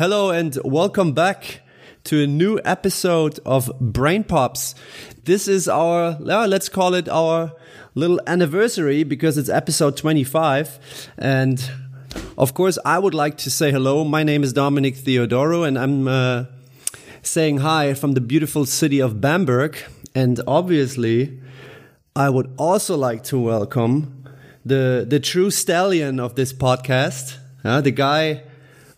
Hello and welcome back to a new episode of Brain Pops. This is our, let's call it our little anniversary because it's episode 25. And of course, I would like to say hello. My name is Dominic Theodoro and I'm uh, saying hi from the beautiful city of Bamberg. And obviously, I would also like to welcome the, the true stallion of this podcast, uh, the guy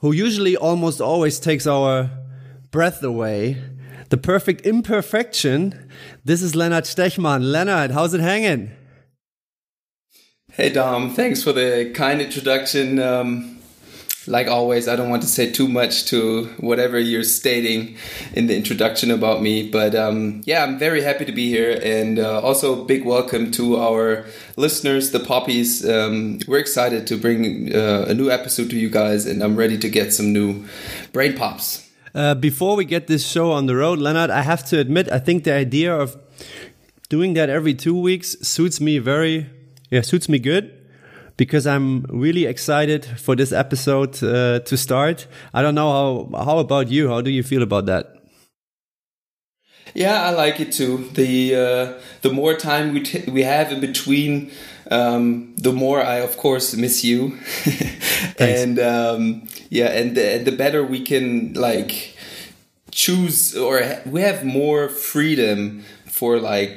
who usually almost always takes our breath away. The perfect imperfection. This is Leonard Stechmann. Leonard, how's it hanging? Hey Dom, thanks for the kind introduction. Um, like always, I don't want to say too much to whatever you're stating in the introduction about me, but um, yeah, I'm very happy to be here, and uh, also big welcome to our listeners, the poppies. Um, we're excited to bring uh, a new episode to you guys, and I'm ready to get some new brain pops. Uh, before we get this show on the road, Leonard, I have to admit, I think the idea of doing that every two weeks suits me very, yeah, suits me good because I'm really excited for this episode uh, to start. I don't know how how about you? How do you feel about that? Yeah, I like it too. The uh, the more time we we have in between, um, the more I of course miss you, and um, yeah, and the, the better we can like choose or we have more freedom for like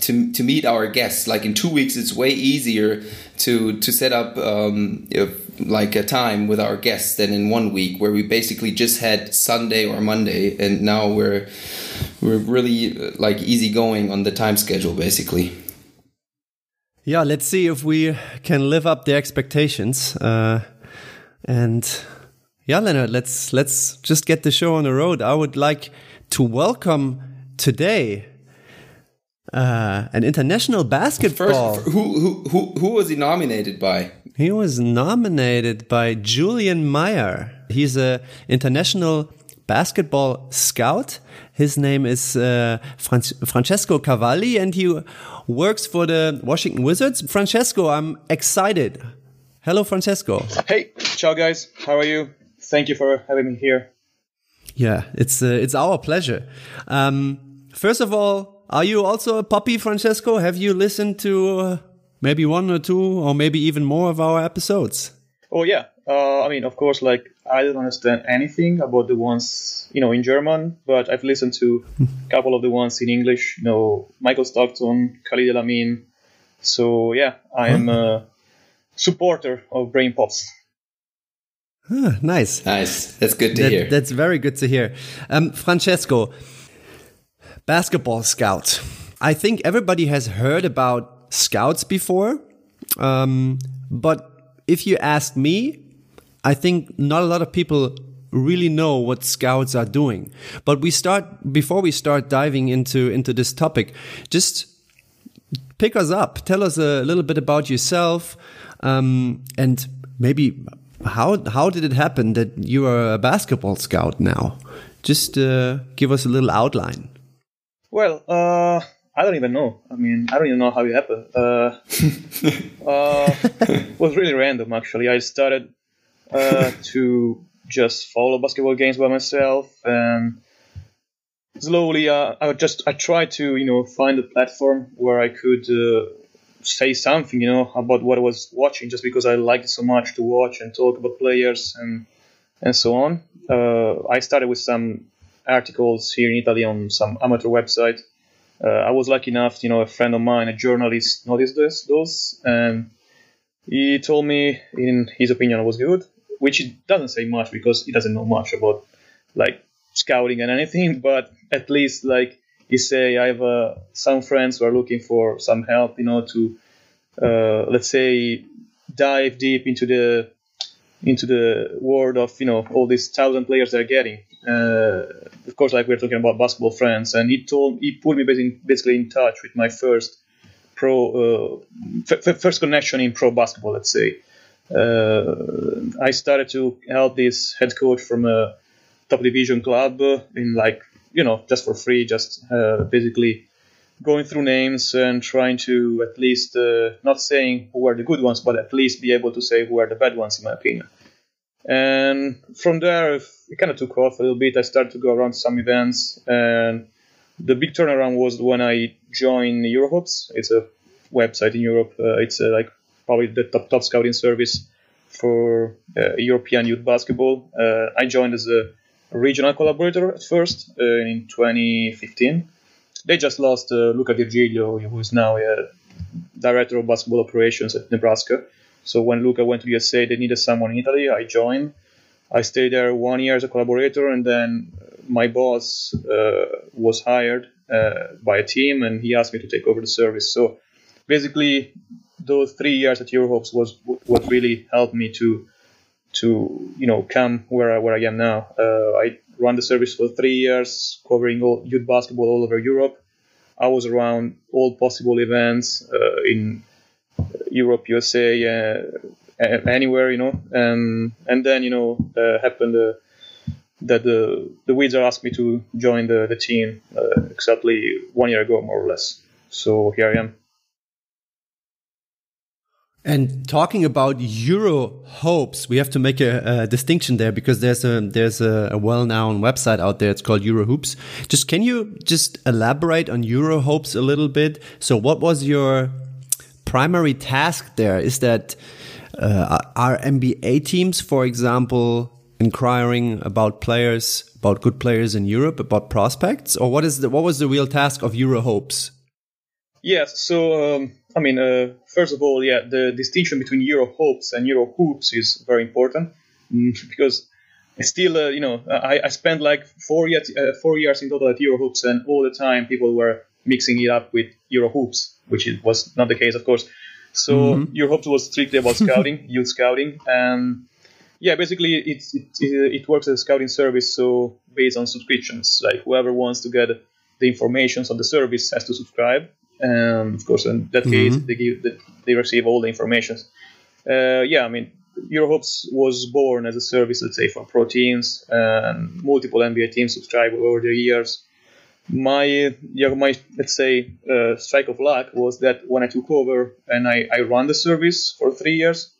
to to meet our guests. Like in two weeks, it's way easier to to set up um, like a time with our guests than in one week where we basically just had Sunday or Monday, and now we're we're really like easy going on the time schedule basically. Yeah, let's see if we can live up the expectations. Uh, and yeah, Leonard, let's let's just get the show on the road. I would like to welcome today uh, an international basketball. First, who, who, who, who was he nominated by? He was nominated by Julian Meyer. He's a international basketball scout. His name is uh, Fran Francesco Cavalli, and he works for the Washington Wizards. Francesco, I'm excited. Hello, Francesco. Hey, ciao, guys. How are you? Thank you for having me here. Yeah, it's uh, it's our pleasure. Um, first of all, are you also a puppy, Francesco? Have you listened to uh, maybe one or two, or maybe even more of our episodes? Oh yeah. Uh, I mean, of course, like I don't understand anything about the ones you know in German, but I've listened to a couple of the ones in English. You know, Michael Stockton, Khalid El Amin. So yeah, I am a supporter of Brain Pops. Ah, nice. Nice. That's good to that, hear. That's very good to hear. Um, Francesco, basketball scout. I think everybody has heard about scouts before, um, but if you ask me, I think not a lot of people really know what scouts are doing. But we start before we start diving into into this topic, just pick us up. Tell us a little bit about yourself, um, and maybe how how did it happen that you are a basketball scout now? Just uh, give us a little outline. Well, uh, I don't even know. I mean, I don't even know how it happened. Uh, uh, it was really random, actually. I started uh, to just follow basketball games by myself, and slowly, uh, I just I tried to, you know, find a platform where I could uh, say something, you know, about what I was watching, just because I liked it so much to watch and talk about players and and so on. I started with some articles here in Italy on some amateur website. Uh, I was lucky enough, you know, a friend of mine, a journalist, noticed this, those, and he told me, in his opinion, it was good, which he doesn't say much because he doesn't know much about like scouting and anything, but at least like he say, I have uh, some friends who are looking for some help, you know, to uh, let's say dive deep into the into the world of you know all these thousand players they're getting of course, like we're talking about basketball friends, and he told he put me basically in touch with my first pro uh, f- first connection in pro basketball. Let's say uh, I started to help this head coach from a top division club in like you know just for free, just uh, basically going through names and trying to at least uh, not saying who are the good ones, but at least be able to say who are the bad ones in my opinion. And from there, it kind of took off a little bit. I started to go around some events, and the big turnaround was when I joined Eurohopes. It's a website in Europe. Uh, it's uh, like probably the top top scouting service for uh, European youth basketball. Uh, I joined as a regional collaborator at first uh, in 2015. They just lost Luca Virgilio, who is now a director of basketball operations at Nebraska. So when Luca went to USA, they needed someone in Italy. I joined. I stayed there one year as a collaborator, and then my boss uh, was hired uh, by a team, and he asked me to take over the service. So basically, those three years at Eurohopes was what really helped me to to you know come where I, where I am now. Uh, I run the service for three years, covering all youth basketball all over Europe. I was around all possible events uh, in Europe, USA, uh, anywhere, you know. And and then you know uh, happened uh, that the the Wizards asked me to join the the team uh, exactly one year ago, more or less. So here I am. And talking about Euro hopes, we have to make a, a distinction there because there's a there's a, a well-known website out there. It's called Euro Hoops. Just can you just elaborate on Euro hopes a little bit? So, what was your primary task there? Is that uh, are NBA teams, for example, inquiring about players, about good players in Europe, about prospects, or what is the what was the real task of Euro hopes? Yes. So. Um I mean, uh, first of all, yeah, the distinction between Euro hopes and Euro hoops is very important mm, because still, uh, you know, I, I spent like four years, uh, four years in total at Euro hopes, and all the time people were mixing it up with Euro hoops, which is, was not the case, of course. So mm-hmm. Euro hopes was strictly about scouting, youth scouting, and yeah, basically it, it it works as a scouting service, so based on subscriptions, like whoever wants to get the information on the service has to subscribe and of course, in that case, mm-hmm. they give they receive all the information. Uh, yeah, I mean, Eurohopes was born as a service, let's say, for pro teams, and multiple NBA teams subscribe over the years. My, yeah, my let's say, uh, strike of luck was that when I took over and I, I run the service for three years,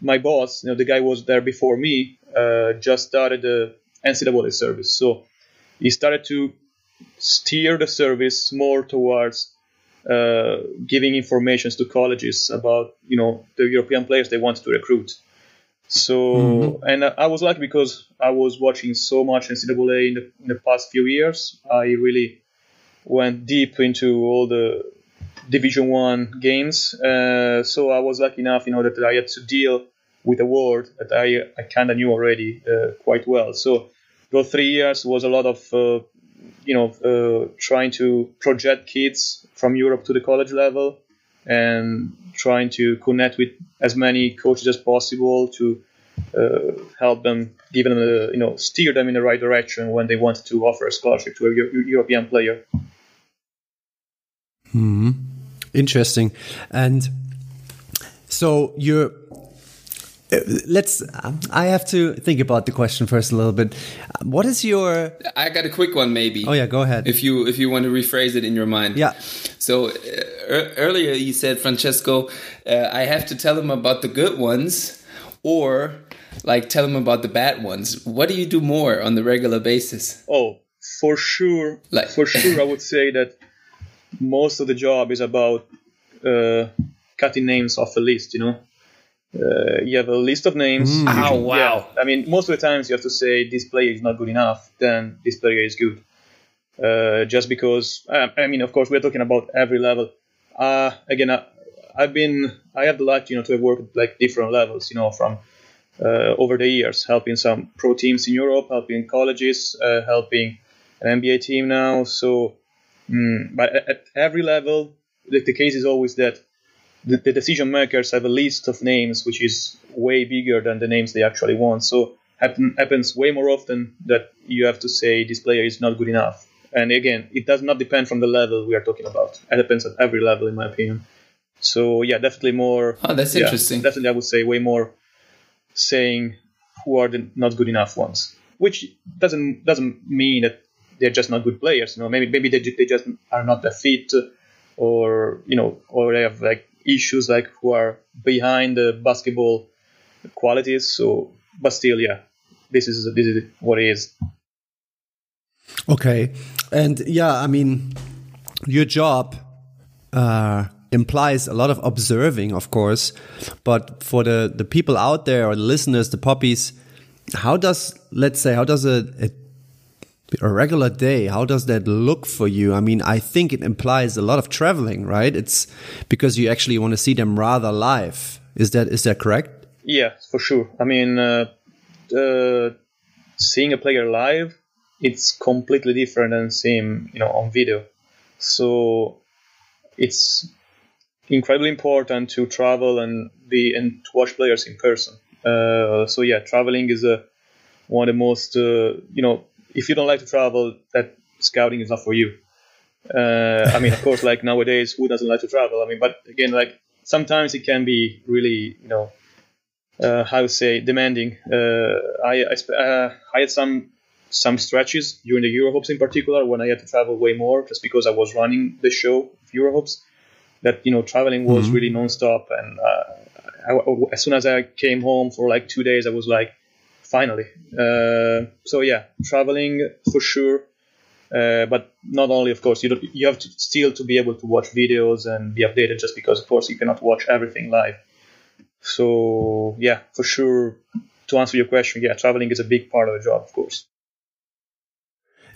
my boss, you know, the guy was there before me, uh, just started the NCAA service. So he started to steer the service more towards uh, giving informations to colleges about you know the European players they wanted to recruit. So mm-hmm. and I was lucky because I was watching so much NCAA in the, in the past few years. I really went deep into all the Division One games. Uh, so I was lucky enough, you know, that I had to deal with a world that I I kind of knew already uh, quite well. So those three years was a lot of uh, you know, uh, trying to project kids from Europe to the college level and trying to connect with as many coaches as possible to uh, help them, give them, a, you know, steer them in the right direction when they want to offer a scholarship to a Euro- European player. Hmm. Interesting. And so you're uh, let's i have to think about the question first a little bit what is your i got a quick one maybe oh yeah go ahead if you if you want to rephrase it in your mind yeah so uh, earlier you said francesco uh, i have to tell them about the good ones or like tell them about the bad ones what do you do more on the regular basis oh for sure like for sure i would say that most of the job is about uh, cutting names off a list you know uh, you have a list of names. Mm. Oh wow! Yeah, I mean, most of the times you have to say this player is not good enough, then this player is good. Uh, just because, uh, I mean, of course, we're talking about every level. Uh, again, I, have been, I have the luck, you know, to have worked at like different levels, you know, from uh, over the years, helping some pro teams in Europe, helping colleges, uh, helping an NBA team now. So, mm, but at, at every level, the, the case is always that the, the, decision makers have a list of names which is way bigger than the names they actually want. So happen, happens way more often that you have to say this player is not good enough. And again, it does not depend from the level we are talking about. It depends at every level, in my opinion. So yeah, definitely more. Oh, that's yeah, interesting. Definitely, I would say way more saying who are the not good enough ones, which doesn't doesn't mean that they're just not good players. You know, maybe maybe they, they just are not that fit, or you know, or they have like issues like who are behind the basketball qualities. So but still, yeah, this is this is what it is. Okay, and yeah, I mean, your job uh, implies a lot of observing, of course, but for the the people out there or the listeners, the puppies, how does let's say how does a, a a regular day how does that look for you? I mean i think it implies a lot of traveling right? It's because you actually want to see them rather live. Is that is that correct? Yeah for sure. I mean uh, uh, seeing a player live it's completely different than seeing you know on video so it's incredibly important to travel and be and to watch players in person uh, so yeah traveling is a one of the most uh, you know if you don't like to travel, that scouting is not for you. Uh, I mean, of course, like nowadays, who doesn't like to travel? I mean, but again, like sometimes it can be really, you know, uh, how to say, demanding. Uh, I I, uh, I, had some some stretches during the Eurohopes in particular when I had to travel way more, just because I was running the show of Eurohopes. That you know, traveling was mm-hmm. really nonstop, and uh, I, as soon as I came home for like two days, I was like, finally. Uh, so yeah, traveling for sure. Uh, but not only, of course, you don't, you have to still to be able to watch videos and be updated. Just because, of course, you cannot watch everything live. So yeah, for sure. To answer your question, yeah, traveling is a big part of the job, of course.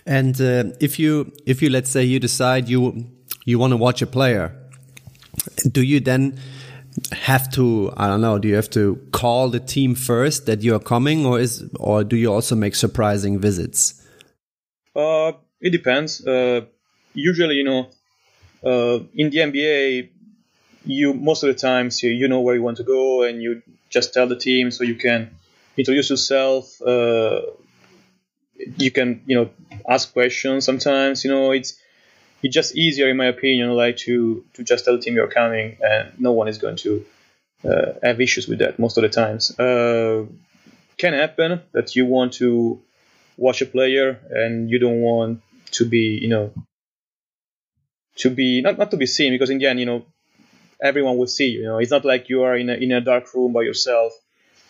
And uh, if you if you let's say you decide you you want to watch a player, do you then have to i don't know do you have to call the team first that you're coming or is or do you also make surprising visits? Uh it depends. Uh usually you know uh in the nba you most of the times you, you know where you want to go and you just tell the team so you can introduce yourself uh you can you know ask questions sometimes you know it's it's just easier, in my opinion, like to to just tell the team you're coming, and no one is going to uh, have issues with that most of the times. Uh, can happen that you want to watch a player and you don't want to be, you know, to be not not to be seen because in the end, you know, everyone will see you. You know, it's not like you are in a in a dark room by yourself.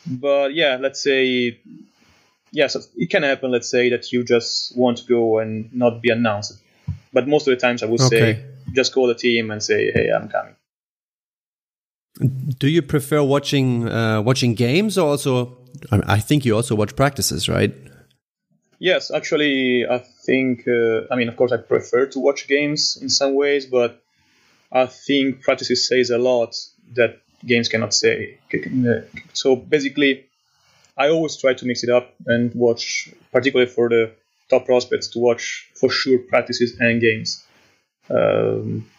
But yeah, let's say yeah, so it can happen. Let's say that you just want to go and not be announced but most of the times I would okay. say just call the team and say, "Hey, I'm coming." Do you prefer watching uh, watching games or also? I think you also watch practices, right? Yes, actually, I think. Uh, I mean, of course, I prefer to watch games in some ways, but I think practices says a lot that games cannot say. So basically, I always try to mix it up and watch, particularly for the top prospects to watch for sure practices and games. Um,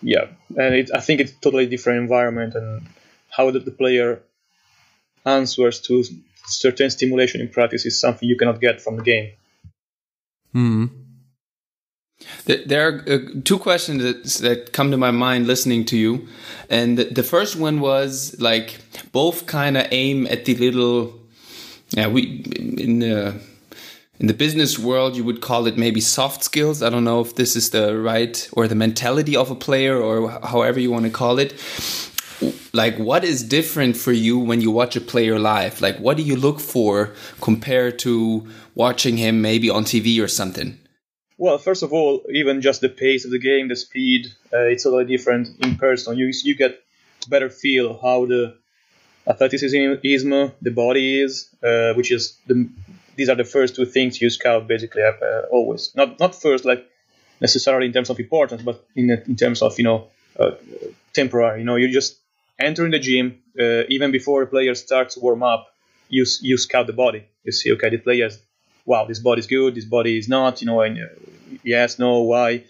yeah, and it, I think it's totally different environment and how the, the player answers to certain stimulation in practice is something you cannot get from the game. Hmm. There are uh, two questions that, that come to my mind listening to you. And the first one was like both kind of aim at the little, yeah, we in the in the business world, you would call it maybe soft skills. I don't know if this is the right or the mentality of a player or however you want to call it. Like, what is different for you when you watch a player live? Like, what do you look for compared to watching him maybe on TV or something? Well, first of all, even just the pace of the game, the speed, uh, it's totally different in person. You you get better feel how the athleticism, is the body is, uh, which is the these are the first two things you scout basically uh, always. Not not first like necessarily in terms of importance, but in in terms of you know uh, temporary. You know, you just enter in the gym uh, even before the player starts to warm up. You you scout the body. You see, okay, the players, wow, this body is good, this body is not. You know, and uh, yes, no, why?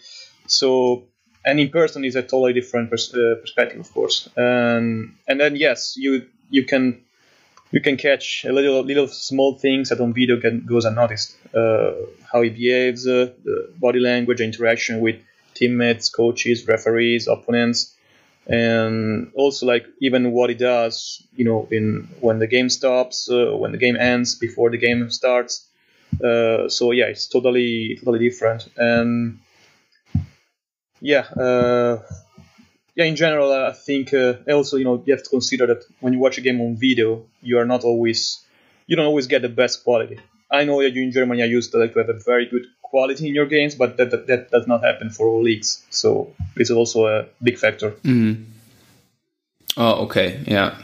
So and in person is a totally different pers- uh, perspective, of course. Um, and then yes, you you can you can catch a little little small things that on video can, goes unnoticed. Uh, how he behaves, uh, the body language, interaction with teammates, coaches, referees, opponents, and also like even what he does. You know, in when the game stops, uh, when the game ends, before the game starts. Uh, so yeah, it's totally totally different. And yeah uh, yeah, in general, I think uh, also you know you have to consider that when you watch a game on video, you are not always you don't always get the best quality. I know that you in Germany are used to, like, to have a very good quality in your games, but that, that, that does not happen for all leagues. So it's also a big factor. Mm. Oh, okay, yeah.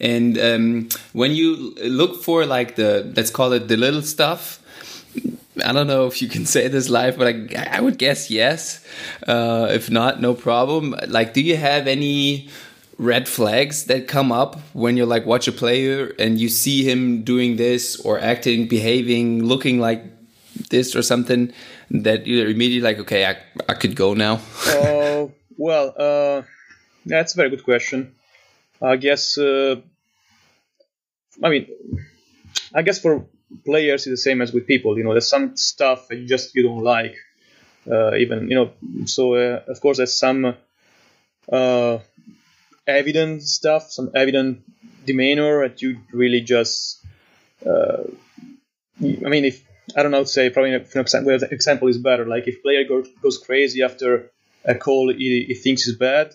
And um, when you look for like the let's call it the little stuff, I don't know if you can say this live, but I, I would guess yes. Uh, if not, no problem. Like, do you have any red flags that come up when you like watch a player and you see him doing this or acting, behaving, looking like this or something that you're immediately like, okay, I, I could go now? uh, well, uh, that's a very good question. I guess, uh, I mean, I guess for players it's the same as with people. You know, there's some stuff that you just you don't like. Uh, even you know, so uh, of course there's some uh, evident stuff, some evident demeanor that you really just. Uh, I mean, if I don't know, say probably for example, example is better. Like if player goes, goes crazy after a call he, he thinks is bad,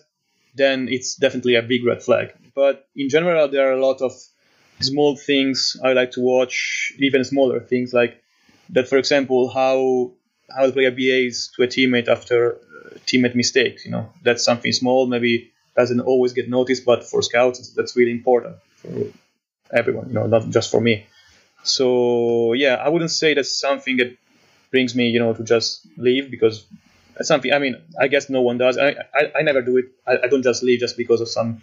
then it's definitely a big red flag. But in general, there are a lot of small things I like to watch, even smaller things like that. For example, how how the player behaves to a teammate after uh, teammate mistakes. You know, that's something small, maybe doesn't always get noticed, but for scouts, that's really important for everyone. You know, not just for me. So yeah, I wouldn't say that's something that brings me, you know, to just leave because something. I mean, I guess no one does. I I, I never do it. I, I don't just leave just because of some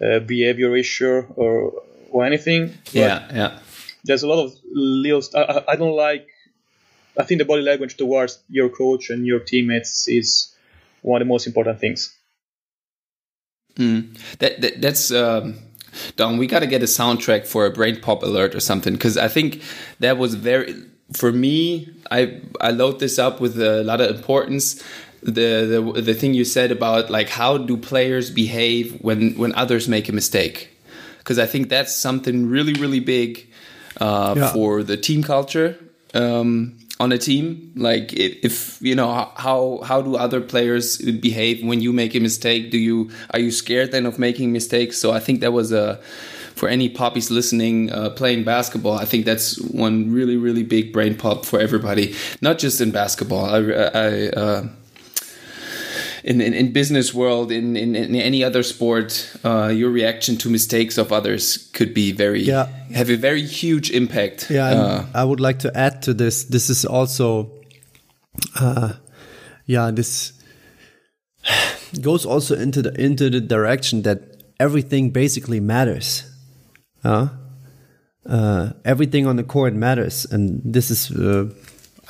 uh, behavior issue or or anything. Yeah, yeah. There's a lot of little. I, I don't like. I think the body language towards your coach and your teammates is one of the most important things. Mm. That, that that's um, Dom. We got to get a soundtrack for a brain pop alert or something because I think that was very for me. I I load this up with a lot of importance. The the the thing you said about like how do players behave when when others make a mistake because I think that's something really, really big uh, yeah. for the team culture um, on a team. Like if, if, you know how how do other players behave when you make a mistake? Do you are you scared then of making mistakes? So I think that was a for any poppies listening uh, playing basketball. I think that's one really, really big brain pop for everybody, not just in basketball. I, I uh, in, in, in business world, in, in, in any other sport, uh, your reaction to mistakes of others could be very yeah. have a very huge impact. Yeah, uh, I would like to add to this. This is also, uh, yeah, this goes also into the into the direction that everything basically matters. Uh, uh, everything on the court matters, and this is uh,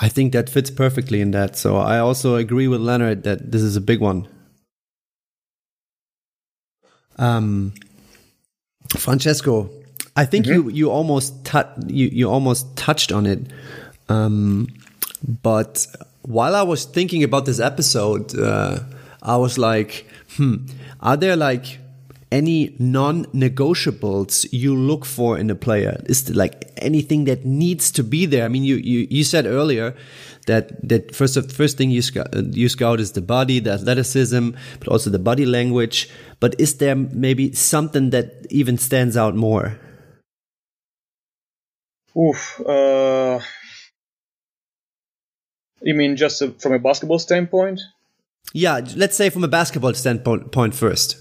I think that fits perfectly in that. So I also agree with Leonard that this is a big one. Um, Francesco, I think mm -hmm. you you almost you you almost touched on it. Um, but while I was thinking about this episode, uh, I was like, hmm, are there like any non-negotiables you look for in a player? Is there like anything that needs to be there? I mean, you you, you said earlier that that first first thing you scout, you scout is the body, the athleticism, but also the body language. But is there maybe something that even stands out more? Oof. Uh, you mean just from a basketball standpoint? Yeah, let's say from a basketball standpoint first.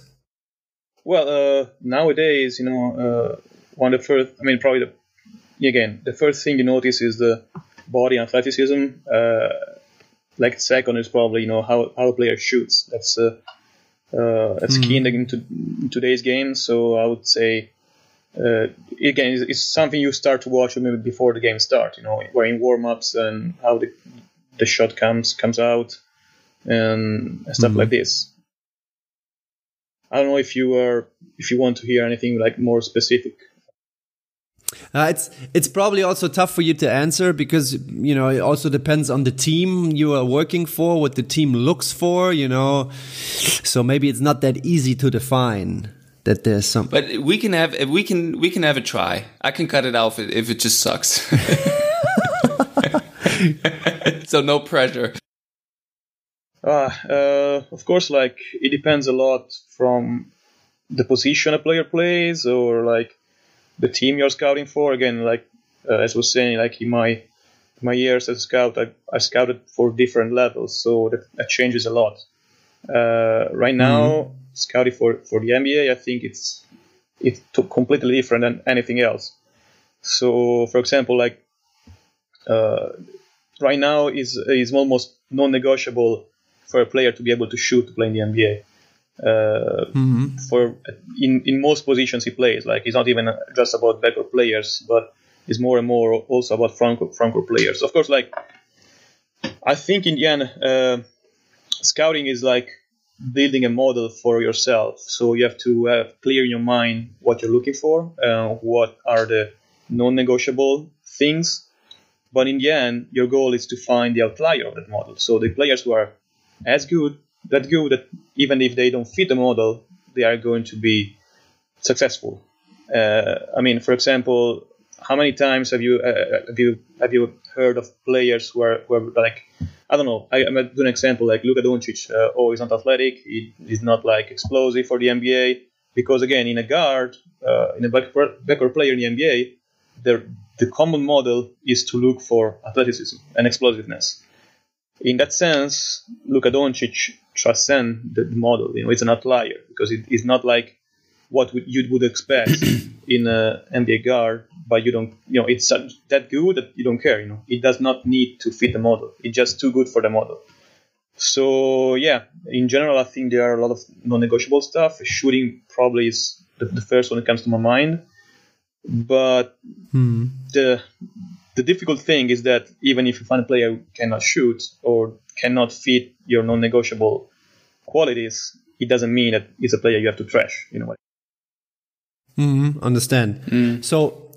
Well, uh, nowadays, you know, uh, one of the first, I mean, probably the, again, the first thing you notice is the body athleticism. Uh, like second is probably, you know, how, how a player shoots. That's, uh, uh, that's mm. key in, the, in, today's game. So I would say, uh, again, it's, it's, something you start to watch maybe before the game starts, you know, where in warm ups and how the, the shot comes, comes out and stuff mm. like this. I don't know if you are if you want to hear anything like more specific. Uh, it's it's probably also tough for you to answer because you know it also depends on the team you are working for, what the team looks for. You know, so maybe it's not that easy to define that there's some. But we can have we can we can have a try. I can cut it off if it just sucks. so no pressure. Uh, uh, of course, like it depends a lot from the position a player plays, or like the team you're scouting for. Again, like uh, as I was saying, like in my my years as a scout, I, I scouted for different levels, so that, that changes a lot. Uh, right now, mm-hmm. scouting for, for the NBA, I think it's it's completely different than anything else. So, for example, like uh, right now is is almost non-negotiable for a player to be able to shoot to play in the NBA. Uh, mm-hmm. For in in most positions he plays, like it's not even just about backcourt players, but it's more and more also about front court players. Of course, like I think in the end, uh, scouting is like building a model for yourself. So you have to have clear in your mind what you're looking for, uh, what are the non-negotiable things. But in the end, your goal is to find the outlier of that model. So the players who are as good, that good that even if they don't fit the model, they are going to be successful. Uh, I mean, for example, how many times have you uh, have you have you heard of players who are, who are like I don't know. I, am gonna do an example like Luka Doncic. Uh, oh, he's not athletic. He, not like explosive for the NBA because again, in a guard, uh, in a backcourt player in the NBA, the the common model is to look for athleticism and explosiveness. In that sense, Luka Doncic transcends the model. You know, it's an outlier because it is not like what you would expect in a NBA guard, but you don't, you know, it's that good that you don't care. You know, it does not need to fit the model. It's just too good for the model. So yeah, in general, I think there are a lot of non-negotiable stuff. Shooting probably is the, the first one that comes to my mind, but hmm. the the difficult thing is that even if you find a player who cannot shoot or cannot fit your non-negotiable qualities, it doesn't mean that it's a player you have to trash. You know. Mm-hmm, understand. Mm. So,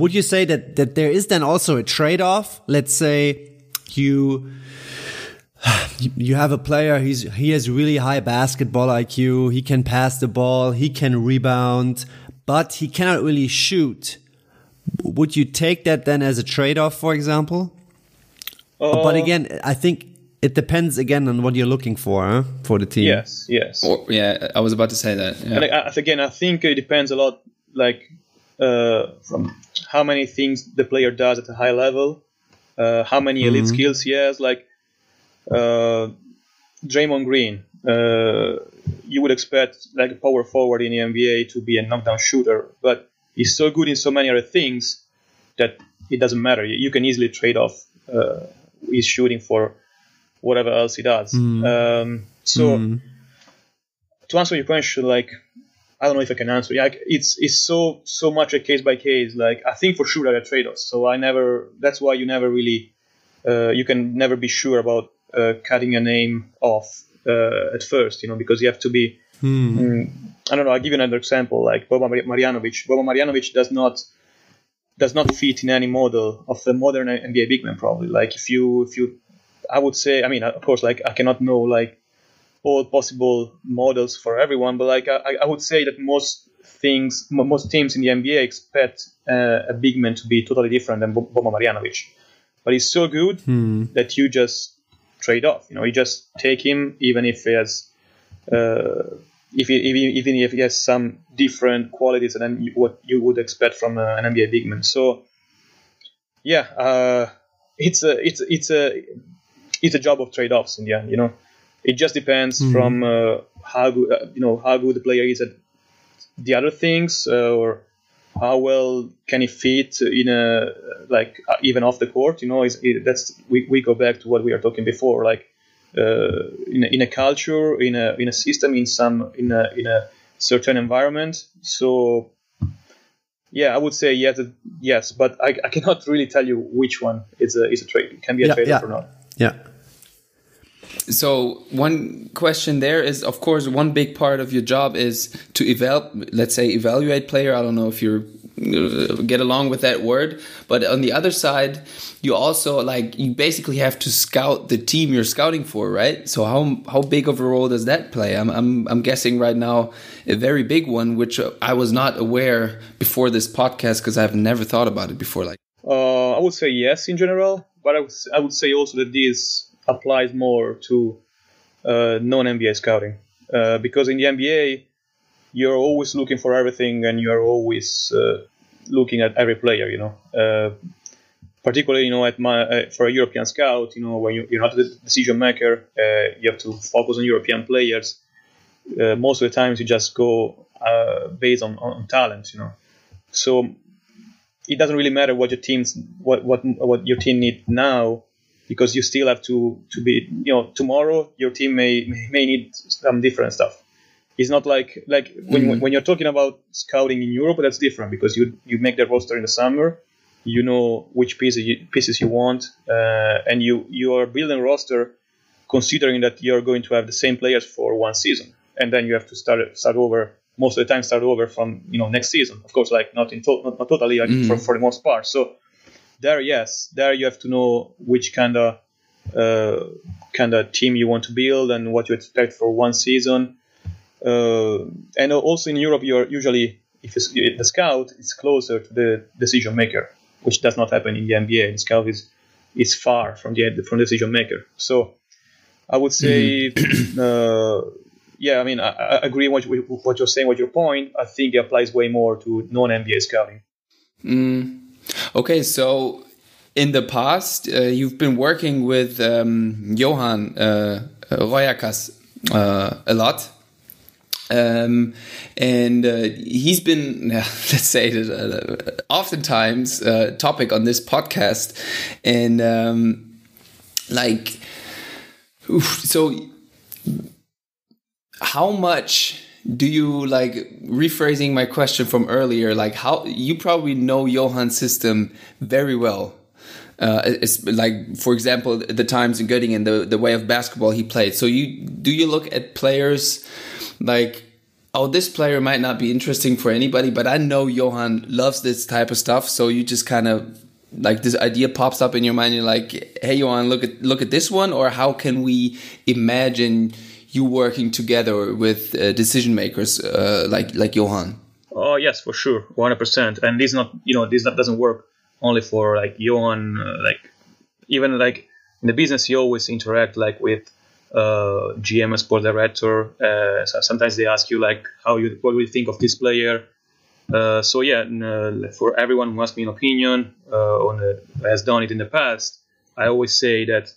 would you say that that there is then also a trade off? Let's say you you have a player he's he has really high basketball IQ he can pass the ball he can rebound but he cannot really shoot would you take that then as a trade-off for example uh, but again I think it depends again on what you're looking for huh, for the team. Yes, yes. Or, yeah, I was about to say that. Yeah. And again, I think it depends a lot, like uh, from how many things the player does at a high level, uh, how many elite mm-hmm. skills he has. Like uh, Draymond Green, uh, you would expect like a power forward in the NBA to be a knockdown shooter, but he's so good in so many other things that it doesn't matter. You can easily trade off uh, his shooting for whatever else he does. Mm. Um, so mm. to answer your question, like I don't know if I can answer. Yeah, it's it's so so much a case by case. Like I think for sure there are trade-offs. So I never. That's why you never really. Uh, you can never be sure about uh, cutting a name off uh, at first. You know because you have to be. Mm. Mm, I don't know. I'll give you another example. Like Boba Marjanovic. Boba Marjanovic does not does not fit in any model of a modern NBA big man. Probably like if you if you I would say, I mean, of course, like I cannot know like all possible models for everyone, but like I, I would say that most things, most teams in the NBA expect uh, a big man to be totally different than Boba Marjanovic. But he's so good hmm. that you just trade off. You know, you just take him even if he has, uh, if he, even if he has some different qualities than what you would expect from uh, an NBA big man. So, yeah, uh, it's a it's it's a it's a job of trade-offs in the end. You know, it just depends mm. from uh, how good uh, you know how good the player is at the other things, uh, or how well can he fit in a like uh, even off the court. You know, it, that's we, we go back to what we were talking before, like uh, in a, in a culture, in a in a system, in some in a in a certain environment. So yeah, I would say yes, yes, but I, I cannot really tell you which one is a is a trade. It can be a yeah, trade yeah. or not. Yeah. So one question there is, of course, one big part of your job is to eval, let's say, evaluate player. I don't know if you uh, get along with that word, but on the other side, you also like you basically have to scout the team you're scouting for, right? So how how big of a role does that play? I'm I'm I'm guessing right now a very big one, which I was not aware before this podcast because I've never thought about it before. Like, uh, I would say yes in general but I would, I would say also that this applies more to uh, non-NBA scouting uh, because in the NBA you're always looking for everything and you're always uh, looking at every player. You know, uh, particularly you know at my uh, for a European scout, you know when you, are not the decision maker, uh, you have to focus on European players. Uh, most of the times you just go uh, based on, on talent. You know, so it doesn't really matter what your team's what what what your team needs now because you still have to to be you know tomorrow your team may may need some different stuff it's not like like when, mm-hmm. when you're talking about scouting in Europe that's different because you you make the roster in the summer you know which pieces you, pieces you want uh, and you you are building roster considering that you're going to have the same players for one season and then you have to start start over most of the time start over from you know next season of course like not in to- not, not totally like mm. for, for the most part so there yes there you have to know which kind of uh, kind of team you want to build and what you expect for one season and also in europe you're usually if the scout is closer to the decision maker which does not happen in the nba the scout is is far from the from the decision maker so i would say mm. uh, yeah, I mean, I, I agree with what you're saying, with your point. I think it applies way more to non NBA scouting. Mm. Okay, so in the past, uh, you've been working with um, Johan uh, Roijakkers uh, a lot. Um, and uh, he's been, let's say, uh, oftentimes uh, topic on this podcast. And um, like, oof, so how much do you like rephrasing my question from earlier like how you probably know johan's system very well uh, it's like for example the times in Göttingen the the way of basketball he played so you do you look at players like oh this player might not be interesting for anybody but I know Johan loves this type of stuff so you just kind of like this idea pops up in your mind you're like hey Johan look at look at this one or how can we imagine you working together with uh, decision makers uh, like like Johan? Oh yes, for sure, one hundred percent. And this not you know this not, doesn't work only for like Johan. Uh, like even like in the business, you always interact like with uh, GM and sport director. Uh, so sometimes they ask you like how you what do you think of this player. Uh, so yeah, uh, for everyone who asks me an opinion uh, on has done it in the past, I always say that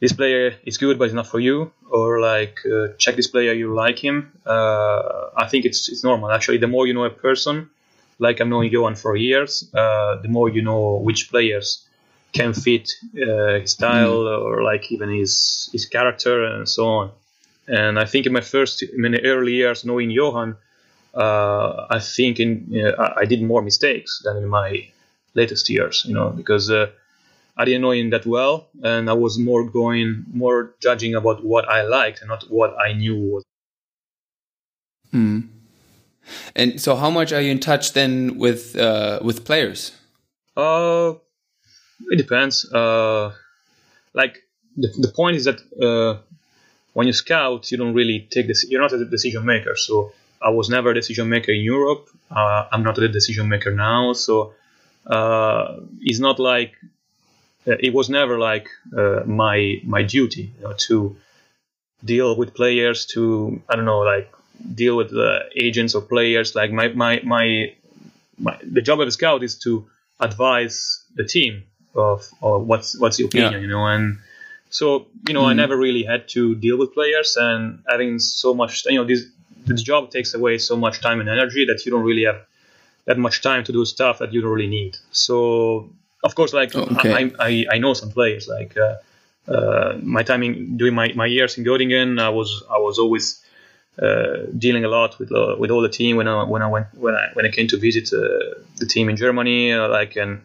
this player is good but it's not for you or like uh, check this player you like him uh, i think it's it's normal actually the more you know a person like i'm knowing Johan for years uh, the more you know which players can fit uh, his style mm. or like even his his character and so on and i think in my first in my early years knowing johan uh, i think in i did more mistakes than in my latest years you know because uh, I didn't know him that well, and I was more going, more judging about what I liked and not what I knew was. Hmm. And so, how much are you in touch then with uh, with players? Uh, it depends. Uh, like the, the point is that uh, when you scout, you don't really take this. You're not a decision maker. So I was never a decision maker in Europe. Uh, I'm not a decision maker now. So uh, it's not like uh, it was never like uh, my my duty you know, to deal with players to I don't know like deal with agents or players like my, my my my the job of a scout is to advise the team of, of what's what's the opinion yeah. you know and so you know mm. I mm-hmm. never really had to deal with players and having so much you know this the job takes away so much time and energy that you don't really have that much time to do stuff that you don't really need so of course, like oh, okay. I, I, I know some players. Like uh, uh, my timing during my, my years in Göttingen, I was I was always uh, dealing a lot with uh, with all the team when I when I went when I when I came to visit uh, the team in Germany. Uh, like and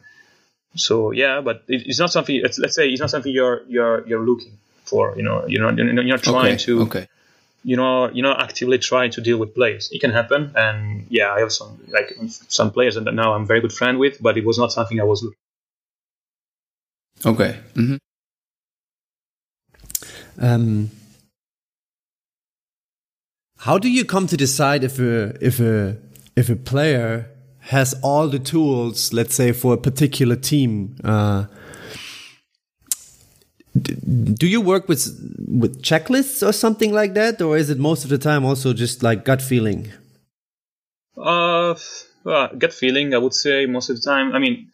so yeah, but it, it's not something. It's, let's say it's not something you're you're you're looking for. You know, you're not you're not trying okay. to. Okay. You know, you're not actively trying to deal with players. It can happen, and yeah, I have some like some players that now I'm very good friend with, but it was not something I was looking. Okay. Mm-hmm. Um, how do you come to decide if a if a if a player has all the tools, let's say, for a particular team? Uh, do you work with with checklists or something like that, or is it most of the time also just like gut feeling? Uh, Well, gut feeling, I would say most of the time. I mean,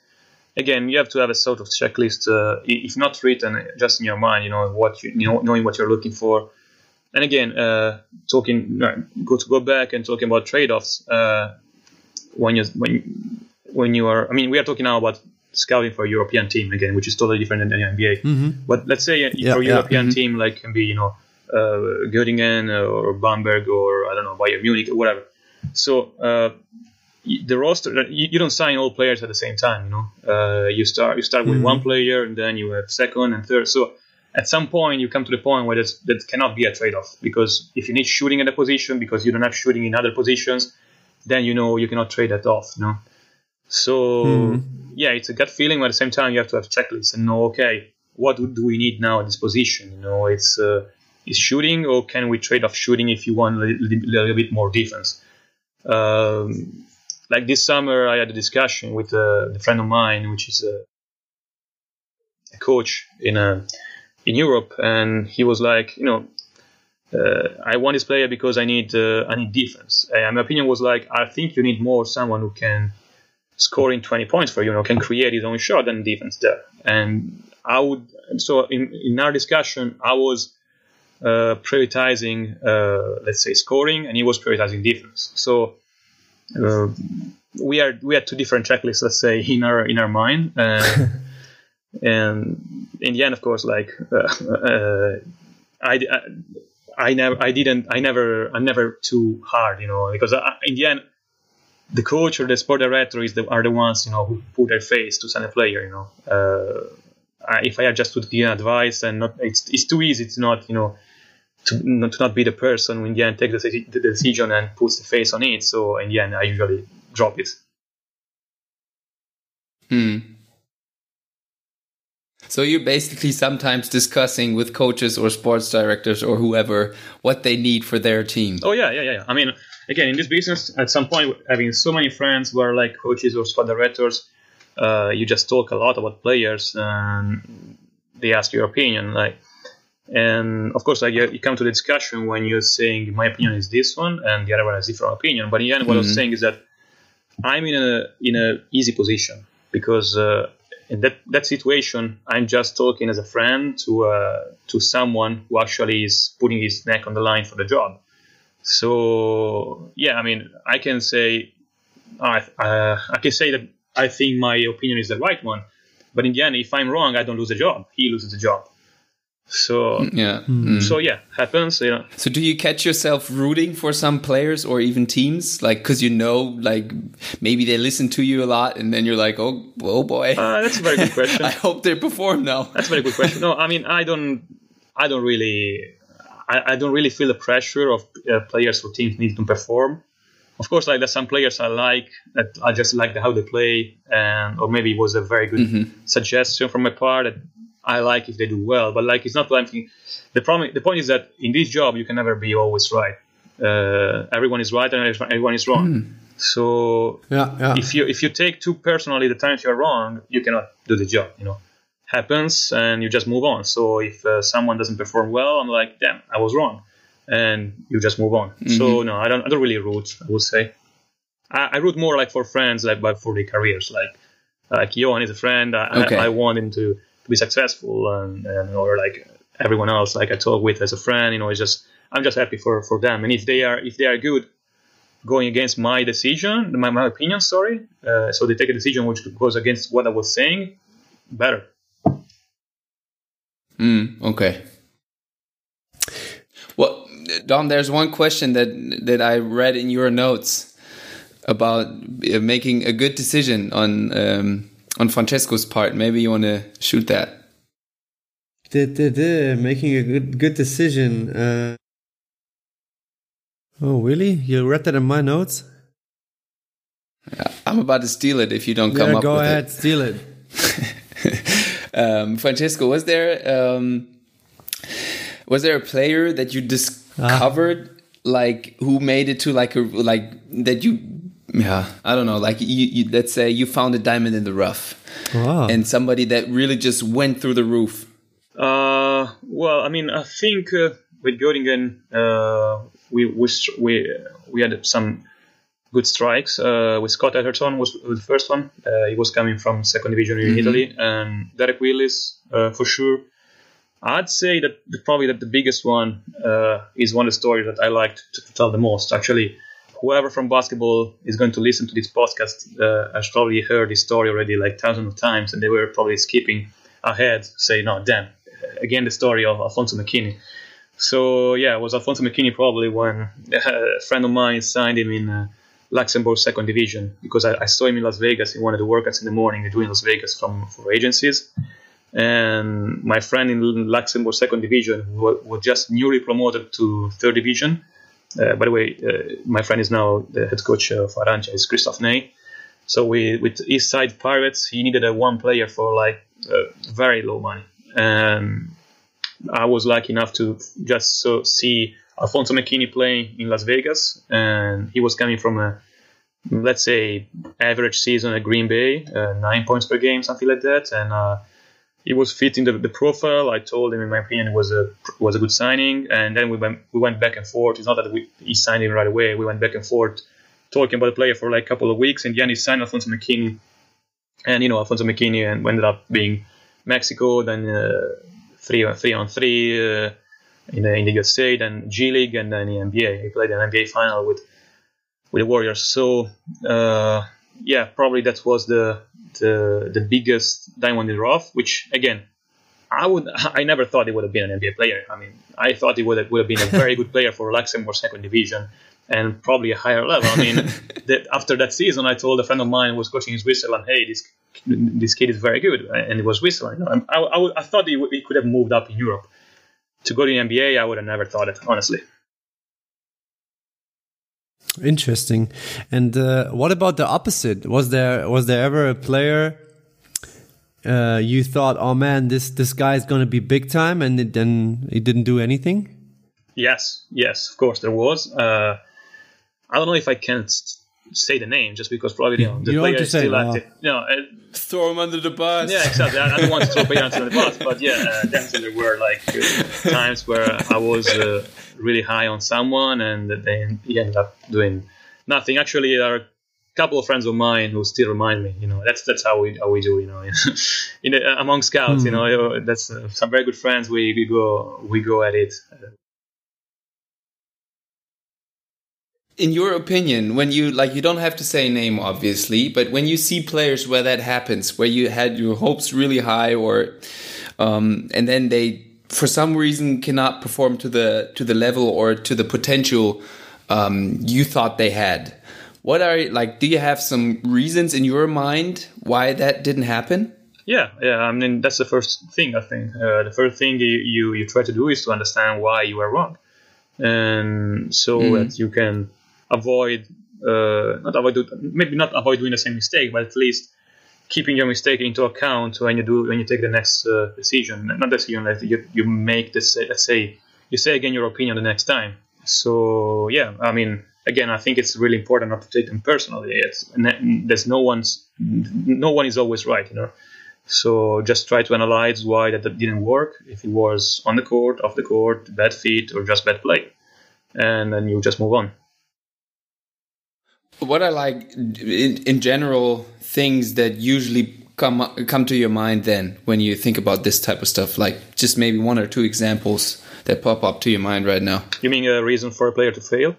again, you have to have a sort of checklist, uh, if not written, just in your mind. You know what you, you know, knowing what you're looking for. And again, uh, talking go to go back and talking about trade-offs. Uh, when you when when you are, I mean, we are talking now about scouting for a European team again, which is totally different than the NBA. Mm-hmm. But let's say Yeah, for a yeah. European Mhm. team, like can be you know uh, Göttingen or Bamberg or I don't know Bayern Munich or whatever. So uh, the roster you, you don't sign all players at the same time. You know, uh, you start you start with Mhm. one player and then you have second and third. So at some point you come to the point where that's, that cannot be a trade-off because if you need shooting at a position because you don't have shooting in other positions, then you know you cannot trade that off. You know, so Mhm. yeah, it's a gut feeling, but at the same time you have to have checklists and know okay, what do- we need now at this position? You know, it's uh, is shooting or can we trade off shooting if you want a little, little bit more defense? Um, like this summer, I had a discussion with uh, a friend of mine, which is a, a coach in a, in Europe, and he was like, you know, uh, I want this player because I need uh, I need defense. And my opinion was like, I think you need more someone who can score in 20 points for you, you know, can create his own shot and defense there. And I would, so in, in our discussion, I was uh, prioritizing, uh, let's say, scoring, and he was prioritizing defense. So uh, we are we had two different checklists, let's say, in our in our mind, uh, and in the end, of course, like uh, uh, I, I I never I didn't I never I'm never too hard, you know, because I, in the end. The coach or the sport director is the, are the ones you know who put their face to sign a player. You know, uh, I, if I just to give advice and not, it's it's too easy to not you know to not, to not be the person who in the end takes the, the decision and puts the face on it. So in the end, I usually drop it. Hmm. So you're basically sometimes discussing with coaches or sports directors or whoever what they need for their team. Oh yeah, yeah, yeah. I mean, again, in this business, at some point, having so many friends who are like coaches or sport directors, uh, you just talk a lot about players and they ask your opinion, like. And of course, like you, you come to the discussion when you're saying my opinion is this one and the other one has different opinion. But in the end, what I was Mhm. saying is that I'm in a in a easy position because uh, in that that situation, I'm just talking as a friend to uh, to someone who actually is putting his neck on the line for the job. So yeah, I mean, I can say I uh, I can say that I think my opinion is the right one, but in the end, if I'm wrong, I don't lose the job. He loses the job. So Yeah. Mm. so yeah, happens. You know. So do you catch yourself rooting for some players or even teams, like because you know, like maybe they listen to you a lot, and then you're like, oh, oh boy, Uh, that's a very good question. I hope they perform now. That's a very good question. No, I mean, I don't, I don't really, I, I don't really feel the pressure of uh, players or teams need to perform. Of course, like there's some players I like that I just like how they play, and or maybe it was a very good suggestion from my part that I like if they do well. But like, it's not like the problem. The point is that in this job, you can never be always right. Uh, everyone is right and everyone is wrong. So Yeah, yeah. if you if you take too personally the times you're wrong, you cannot do the job. You know, happens and you just move on. So if uh, someone doesn't perform well, I'm like, damn, I was wrong, and you just move on. So no, I don't I don't really root. I would say I, I root more like for friends, like but for the careers. Like like Johan is a friend. I, Okay. I, I want him to, to be successful, and, and or like everyone else, like I talk with as a friend. You know, it's just I'm just happy for for them, and if they are if they are good going against my decision, my, my opinion, sorry. Uh, so they take a decision which goes against what I was saying, better. Mm, okay. Well, Dom, there's one question that that I read in your notes about uh, making a good decision on um, on Francesco's part. Maybe you want to shoot that. Duh, duh, duh, making a good good decision. Uh, oh, really? You read that in my notes? I'm about to steal it if you don't come yeah, up go with ahead, steal it. it. um, Francesco, was there um, was there a player that you discovered like who made it to like a like that you yeah I don't know like you, you let's say you found a diamond in the rough Wow. and somebody that really just went through the roof. Uh, well, I mean, I think uh, with Göttingen, uh, we we we we had some good strikes. Uh, with Scott Eatherton was, was the first one. Uh, he was coming from second division in mm-hmm. Italy, and Derek Willis uh, for sure. I'd say that the, probably that the biggest one uh, is one of the stories that I liked to tell the most. Actually, whoever from basketball is going to listen to this podcast uh, has probably heard this story already like thousands of times, and they were probably skipping ahead, say, "No, damn!" Again, the story of Alfonso McKinnie. So yeah, it was Alfonso McKinnie probably when a friend of mine signed him in uh, Luxembourg second division because I, I, saw him in Las Vegas. in one of the workouts in the morning. They do in Las Vegas from for agencies and my friend in Luxembourg second division was just newly promoted to third division. Uh, by the way, uh, my friend is now the head coach of Arantxa, is Christoph Ney. So we, with East Side Pirates, he needed a one player for like uh, very low money, and I was lucky enough to just so see Alfonso McKinnie playing in Las Vegas, and he was coming from a let's say average season at Green Bay, uh, nine points per game, something like that, and uh, he was fitting the, the profile. I told him, in my opinion, it was a was a good signing. And then we went we went back and forth. It's not that we, he signed him right away. We went back and forth talking about the player for like a couple of weeks. And then he signed Alfonso McKinnie, and you know Alfonso McKinnie and ended up being Mexico, then uh, three on three on three uh, in, the, in the USA, then G League, and then the NBA. He played an NBA final with with the Warriors. So uh, yeah, probably that was the the the biggest diamond in the rough. Which again, I would I never thought he would have been an NBA player. I mean, I thought he would have, would have been a very good player for Luxembourg second division and probably a higher level. I mean, that after that season, I told a friend of mine who was coaching in Switzerland, "Hey, this this kid is very good," and it was Switzerland. I, I, I thought he, he could have moved up in Europe to go to the NBA. I would have never thought it, honestly. Interesting. And uh, what about the opposite? Was there was there ever a player uh, you thought, oh man, this this guy is going to be big time, and it, then he didn't do anything? Yes, yes, of course there was. Uh, I don't know if I can say the name just because probably you know the you player is still active. You know, uh, throw him under the bus. Yeah, exactly. I, I don't want to throw players under the bus, but yeah, uh, definitely there were like uh, times where I was uh, really high on someone and then he ended up doing nothing. Actually, there are a couple of friends of mine who still remind me. You know, that's that's how we how we do. You know, in the, among scouts, mm. you know, that's uh, some very good friends. We, we go we go at it. in your opinion when you like you don't have to say name obviously but when you see players where that happens where you had your hopes really high or um, and then they for some reason cannot perform to the to the level or to the potential um, you thought they had. What are like do you have some reasons in your mind why that didn't happen? Yeah yeah i mean that's the first thing i think. Uh, the first thing you, you you try to do is to understand why you are wrong. And so mm. that you can avoid uh, not avoid maybe not avoid doing the same mistake, but at least keeping your mistake into account when you do when you take the next uh, decision. Not decision that you you make this. Let's say you say again your opinion the next time. So yeah, I mean again, I think it's really important not to take them personally. It's, there's no one's no one is always right, you know. So just try to analyze why that didn't work. If it was on the court, off the court, bad feet, or just bad play, and then you just move on what are like in, in general things that usually come come to your mind then when you think about this type of stuff? Like just maybe one or two examples that pop up to your mind right now. You mean a reason for a player to fail?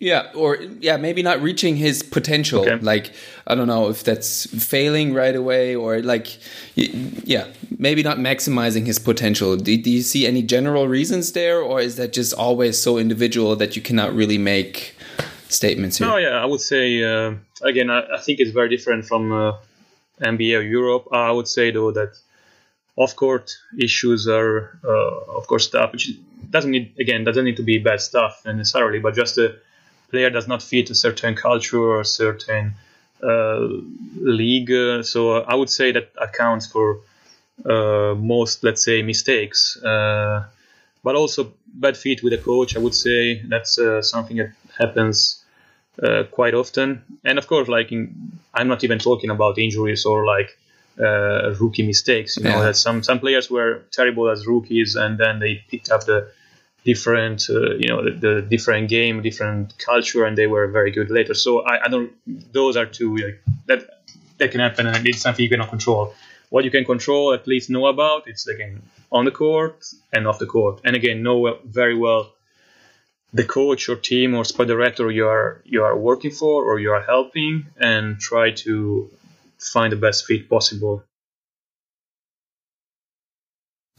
Yeah or yeah maybe not reaching his potential. Okay. like i don't know if that's failing right away or like yeah maybe not maximizing his potential. Do, do you see any general reasons there or is that just always so individual that you cannot really make statements here. No, yeah, I would say uh, again, I, I, think it's very different from uh, NBA Europe. I would say though that off-court issues are, uh, of course, stuff which doesn't need again doesn't need to be bad stuff necessarily, but just a player does not fit a certain culture or a certain uh, league. So I would say that accounts for uh, most, let's say, mistakes. Uh, but also bad fit with a coach. I would say that's something that happens uh, quite often. And of course, like in, I'm not even talking about injuries or like uh, rookie mistakes. You know, that some some players were terrible as rookies, and then they picked up the different, uh, you know, the, the, different game, different culture, and they were very good later. So I, I don't. Those are two like, that that can happen, and it's something you cannot control. What you can control, at least know about, it's again on the court and off the court, and again know very well the coach or team or sport director you are you are working for or you are helping, and try to find the best fit possible.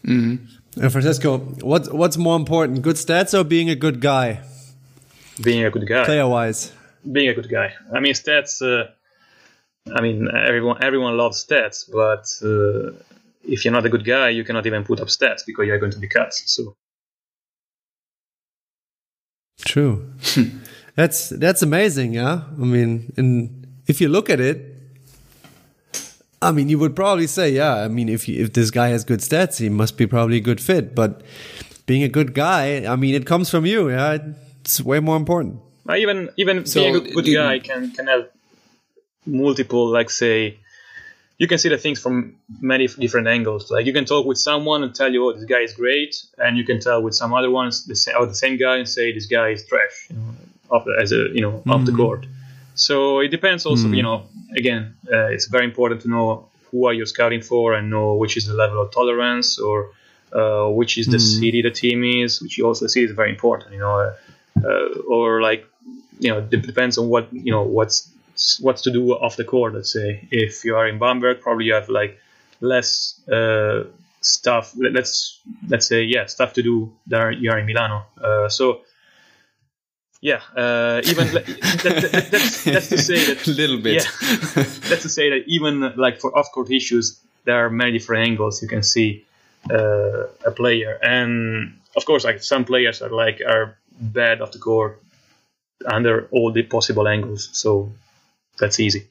Mm-hmm. Uh, Francesco, what what's more important, good stats or being a good guy? Being a good guy, player wise. Being a good guy. I mean, stats. Uh, I mean, everyone everyone loves stats, but uh, if you're not a good guy, you cannot even put up stats because you're going to be cut. So. True. that's that's amazing, yeah. I mean, and if you look at it, I mean, you would probably say, yeah. I mean, if you, if this guy has good stats, he must be probably a good fit. But being a good guy, I mean, it comes from you. Yeah, it's way more important. even even so, being a good guy can can have multiple, like say, you can see the things from many different angles. Like you can talk with someone and tell you, "Oh, this guy is great," and you can tell with some other ones the same, oh, the same guy and say, "This guy is trash," you know, as a you know mm-hmm. off the mm-hmm. court. So it depends also, mm. you know, again, uh, it's very important to know who are you scouting for and know which is the level of tolerance or uh, which is the mm. city the team is, which you also see is very important, you know, uh, or like, you know, it depends on what, you know, what's, what's to do off the court, let's say. If you are in Bamberg, probably you have like less uh, stuff, let's, let's say, yeah, stuff to do there you are in Milano. Uh, so, yeah, uh, even that, that, that's, that's to say that a little bit. Yeah, that's to say that even like for off-court issues, there are many different angles you can see uh, a player, and of course, like some players are like are bad off the court under all the possible angles, so that's easy.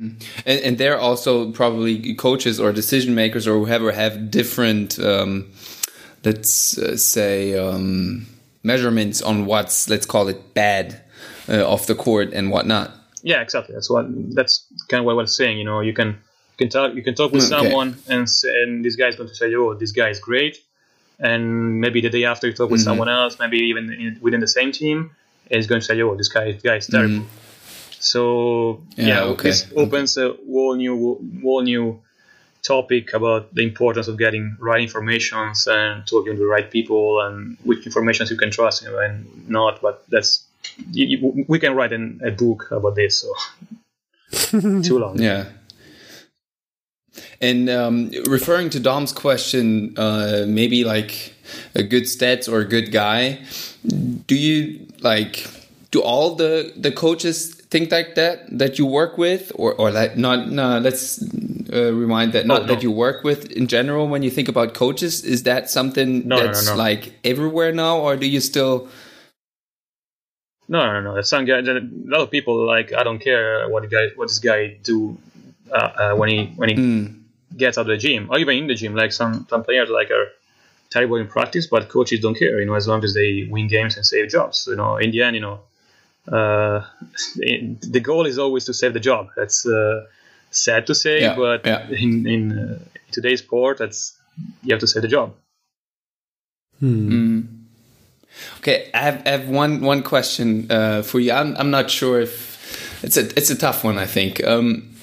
Mm. And, and there also probably coaches or decision makers or whoever have different, um, let's uh, say. Um, measurements on what's let's call it bad uh, off the court and whatnot. Yeah, exactly. That's what that's kind of what I was saying. You know, you can you can talk you can talk with okay. someone and and this guy's going to say, "Oh, this guy is great," and maybe the day after you talk with mm-hmm. someone else, maybe even in, within the same team, is going to say, "Oh, this guy, this guy is terrible." Mm-hmm. So yeah, yeah okay. this opens a whole new whole new topic about the importance of getting right informations and talking to the right people and which informations you can trust and not. But that's you, you, we can write an, a book about this. So too long. Yeah. And um, referring to Dom's question, uh, maybe like a good stats or a good guy. Do you like? Do all the the coaches think like that that you work with, or or like not? No, let's uh, remind that not oh, no. that you work with in general. When you think about coaches, is that something no, that's no, like everywhere now, or do you still? No, no, no. Some guy, a lot of people like I don't care what guy, what this guy do uh, uh, when he when he mm. gets out of the gym, or even in the gym. Like some some players like are terrible in practice, but coaches don't care. You know, as long as they win games and save jobs. You know, in the end, you know, uh, the goal is always to save the job. That's uh, sad to say, yeah, but yeah. in, in uh, today's sport, that's you have to save the job. Hmm. Mm. Okay, I have, I have, one one question uh, for you. I'm I'm not sure if it's a it's a tough one. I think. Um,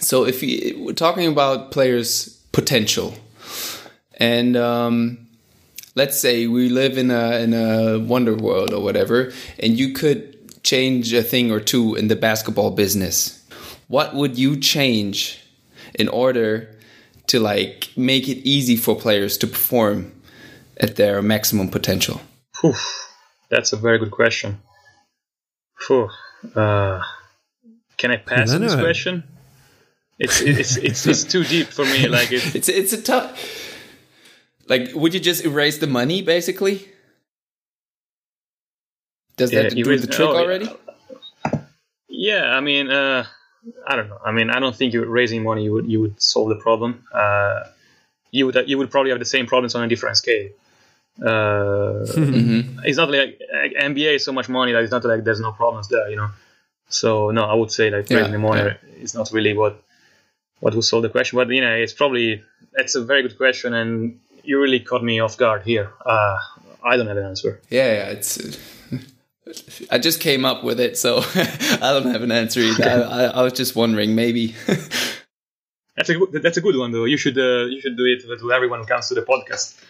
so if you, we're talking about players' potential, and um, let's say we live in a in a wonder world or whatever, and you could change a thing or two in the basketball business, what would you change in order to like make it easy for players to perform at their maximum potential? Whew, that's a very good question. Whew, uh, can I pass no, this no. question? It's it's it's it's too deep for me. Like it's it's it's a tough. Like, would you just erase the money, basically? Does that yeah, do the trick oh, already? Yeah, I mean, uh, I don't know. I mean, I don't think you raising money you would you would solve the problem. Uh, you would you would probably have the same problems on a different scale. Uh, mm-hmm. It's not like, like, NBA is so much money that it's not like there's no problems there, you know. So no, I would say like raising yeah, money yeah. is not really what what would solve the question. But you know, it's probably it's a very good question, and you really caught me off guard here. Uh, I don't have an answer. Yeah, yeah, it's. I just came up with it, so I don't have an answer either. I, I, I was just wondering, maybe. that's a good, that's a good one though. You should uh, you should do it to everyone who comes to the podcast,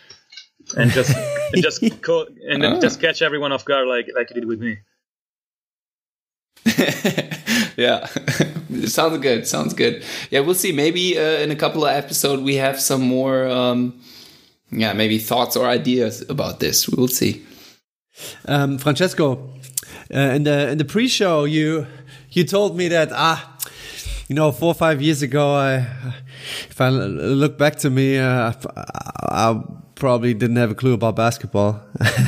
and just and just call, and then Ah. just catch everyone off guard like like you did with me. yeah, sounds good. Sounds good. Yeah, we'll see. Maybe uh, in a couple of episodes we have some more. Um, yeah, maybe thoughts or ideas about this. We'll see. Um, Francesco, uh, in the in the pre-show, you you told me that ah, you know, four or five years ago, I if i look back to me, uh, I, I probably didn't have a clue about basketball,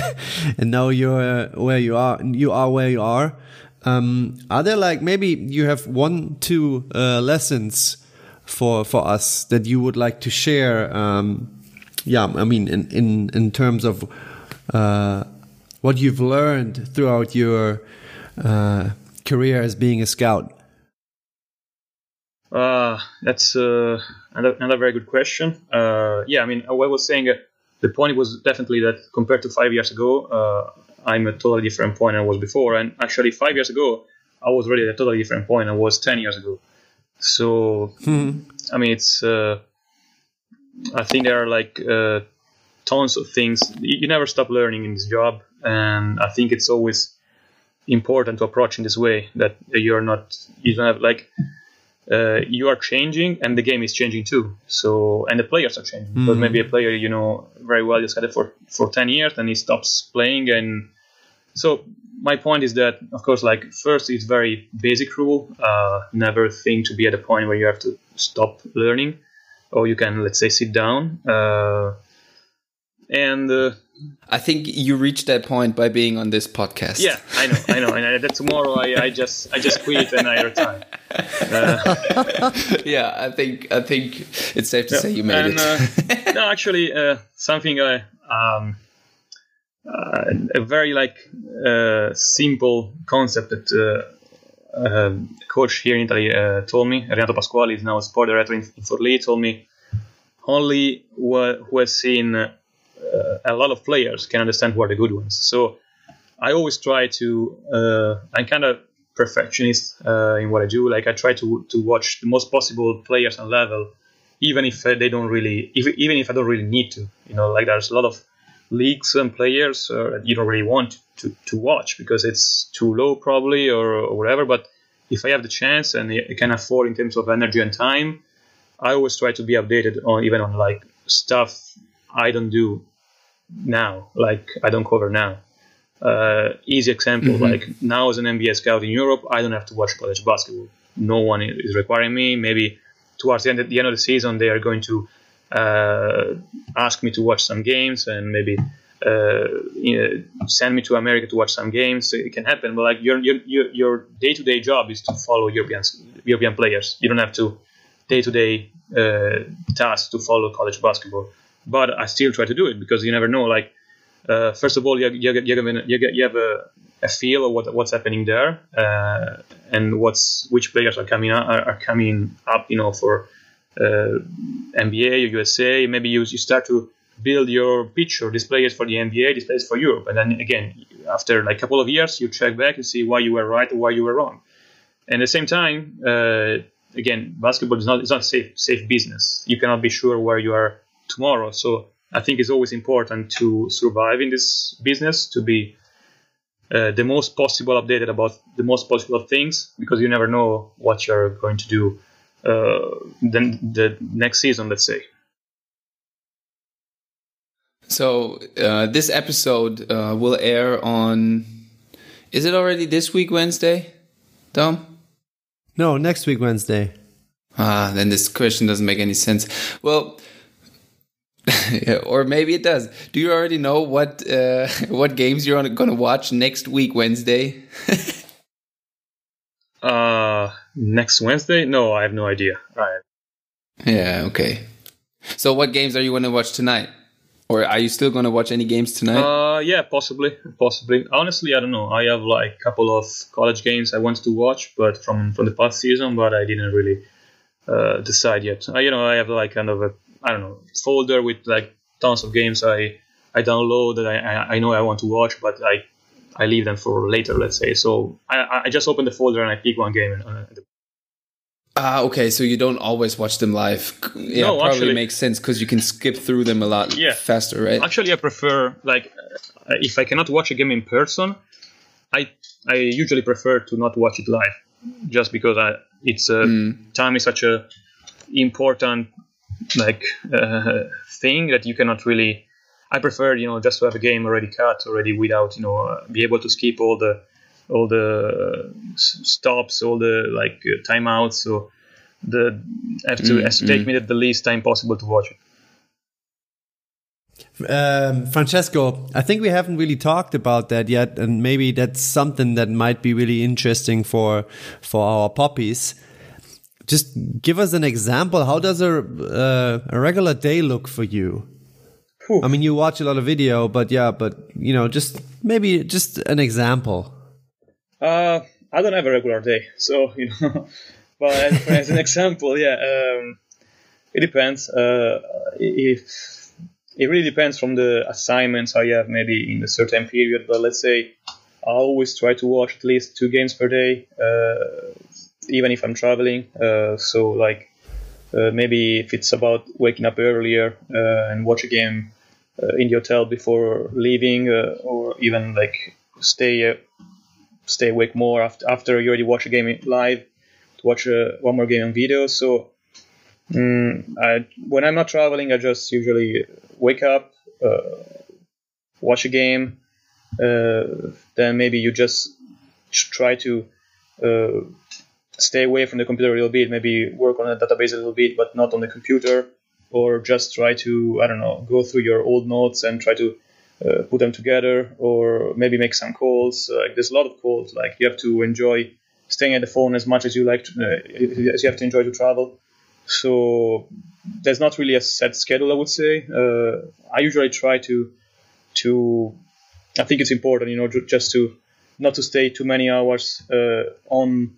and now you're uh, where you are. You are where you are. Um, are there like maybe you have one, two uh, lessons for for us that you would like to share? Um, yeah, I mean, in in in terms of uh, what you've learned throughout your uh, career as being a scout. Uh, that's uh, another, another very good question. Uh, yeah, I mean, I was saying, uh, the point was definitely that compared to five years ago, uh, I'm a totally different point than I was before. And actually, five years ago, I was really at a totally different point than I was 10 years ago. So, I mean, it's, uh, I think there are like uh, tons of things. You, you never stop learning in this job. And I think it's always important to approach in this way that you're not, you don't have like, uh, you are changing and the game is changing too. So and the players are changing But maybe a player you know very well just had it for for ten years and he stops playing and so my point is that of course like first it's very basic rule uh, never think to be at a point where you have to stop learning or you can let's say sit down uh, and uh, I think you reached that point by being on this podcast. yeah I know I know and I, that tomorrow I, I just I just quit and I retire. yeah. I think I think it's safe to say you made and, it. uh, no, actually, uh, something uh, um, uh, a very like uh, simple concept that uh, uh, coach here in Italy uh, told me. Renato Pasquali is now a sport director in, in Forlì. Told me only who, who has seen uh, a lot of players can understand who are the good ones. So I always try to. Uh, I'm kind of perfectionist uh, in what I do. Like I try to to watch the most possible players and level even if uh, they don't really, if, even if I don't really need to, you know, like there's a lot of leagues and players uh, that you don't really want to, to watch because it's too low probably or, or whatever. But if I have the chance and I can afford in terms of energy and time, I always try to be updated on even on like stuff I don't do now, like I don't cover now. Uh, easy example, like now as an NBA scout in Europe, I don't have to watch college basketball. No one is requiring me. Maybe towards the end, the end of the season, they are going to uh, ask me to watch some games and maybe uh, you know, send me to America to watch some games. It can happen, but like your your your, your day-to-day job is to follow European European players. You don't have to day-to-day uh, task to follow college basketball. But I still try to do it because you never know. Like uh, first of all, you you you, you, you have a, a feel of what what's happening there uh, and what's which players are coming up, are, are coming up. You know for uh, NBA or USA. Maybe you you start to build your picture. This player is for the NBA. This player is for Europe. And then again, after like a couple of years, you check back and see why you were right or why you were wrong. And at the same time, uh, again, basketball is not it's not safe safe business. You cannot be sure where you are tomorrow. So I think it's always important to survive in this business to be uh, the most possible updated about the most possible things because you never know what you're going to do uh, then the next season, let's say. So uh, this episode uh, will air on. Is it already this week Wednesday, Dom? No, next week Wednesday. Ah, then this question doesn't make any sense. Well, or maybe it does. Do you already know what uh, what games you're going to watch next week Wednesday? uh, next Wednesday? No, I have no idea. Right. Yeah. Okay. So, what games are you going to watch tonight? Or are you still going to watch any games tonight? Uh, yeah, possibly, possibly. Honestly, I don't know. I have like a couple of college games I wanted to watch, but from from the past season, but I didn't really uh, decide yet. I, you know, I have like kind of a I don't know folder with like tons of games I I download that I, I know I want to watch, but I I leave them for later, let's say. So I, I just open the folder and I pick one game. And, uh, Ah, okay. So you don't always watch them live. Yeah, No, probably actually- makes sense because you can skip through them a lot Yeah. faster, right? Actually, I prefer like uh, if I cannot watch a game in person, I I usually prefer to not watch it live, just because I it's uh, time is such a important like uh, thing that you cannot really. I prefer you know just to have a game already cut already without you know uh, be able to skip all the all the stops, all the like uh, timeouts. So the have to has to take me the least time possible to watch it. Um, Francesco, I think we haven't really talked about that yet, and maybe that's something that might be really interesting for for our poppies. Just give us an example. How does a uh, a regular day look for you? I mean, you watch a lot of video, but yeah, but you know, just maybe just an example. Uh, I don't have a regular day, so you know. but as, as an example, yeah, um, it depends. Uh, if it really depends from the assignments I have, maybe in a certain period. But let's say I always try to watch at least two games per day, uh, even if I'm traveling. Uh, so like uh, maybe if it's about waking up earlier uh, and watch a game in the hotel before leaving, or even like stay stay awake more after, after you already watch a game live to watch one more game on video. So mm, I, when I'm not traveling, I just usually wake up, uh, watch a game, uh, then maybe you just try to uh, stay away from the computer a little bit, maybe work on a database a little bit, but not on the computer, or just try to I don't know go through your old notes and try to uh, put them together, or maybe make some calls. Like there's a lot of calls. Like you have to enjoy staying at the phone as much as you like, to, uh, as you have to enjoy to travel. So there's not really a set schedule, I would say. Uh, I usually try to to I think it's important, you know, just to not to stay too many hours uh, on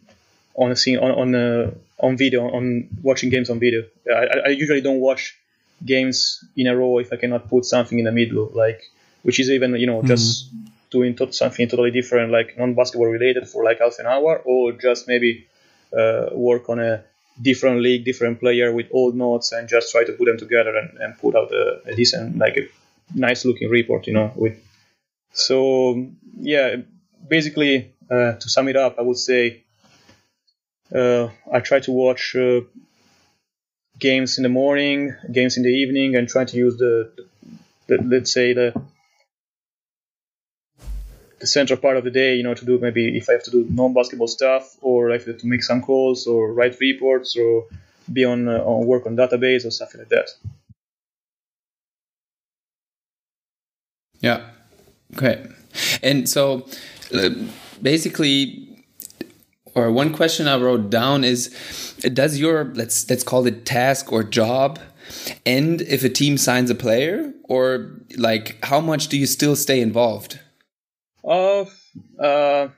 on a scene on on, uh, on video on watching games on video. I, I- usually don't watch games in a row if I cannot put something in the middle, like which is even you know just doing to- something totally different, like non-basketball related for like half an hour, or just maybe uh, work on a different league, different player with old notes, and just try to put them together and, and put out a, a decent, like a nice looking report, you know. With so yeah, basically uh, to sum it up, I would say I try to watch uh, games in the morning, games in the evening, and try to use the, the let's say the the central part of the day, you know, to do maybe if I have to do non-basketball stuff, or I have to make some calls, or write reports, or be on uh, on work on database or something like that. Yeah. Okay. And so uh, basically or one question I wrote down is does your let's let's call it task or job end if a team signs a player or like how much do you still stay involved? Uh, uh,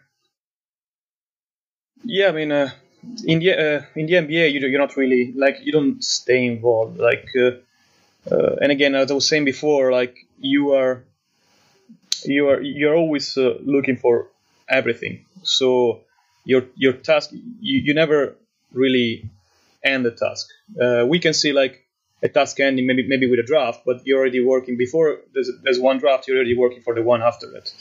yeah, I mean, uh, in the uh, in the NBA, you you're not really like you don't stay involved. Like, uh, uh, and again, as I was saying before, like you are you are you're always uh, looking for everything. So your your task you, you never really end the task. Uh, we can see like a task ending maybe maybe with a draft, but you're already working before there's there's one draft. You're already working for the one after it.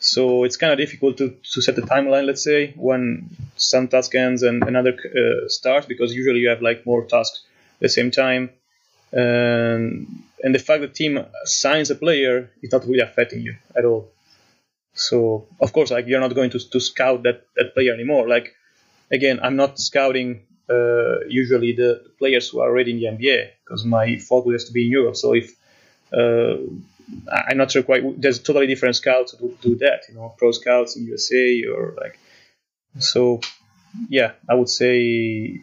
So it's kind of difficult to, to set a timeline, let's say, when some task ends and another uh, starts, because usually you have like more tasks at the same time. And, and the fact that team assigns a player is not really affecting you at all. So of course, like you're not going to, to scout that, that player anymore. Like again, I'm not scouting uh, usually the players who are already in the NBA because my focus has to be in Europe. So if uh, I'm not sure quite. There's totally different scouts who do that, you know, pro scouts in USA or like. So, yeah, I would say,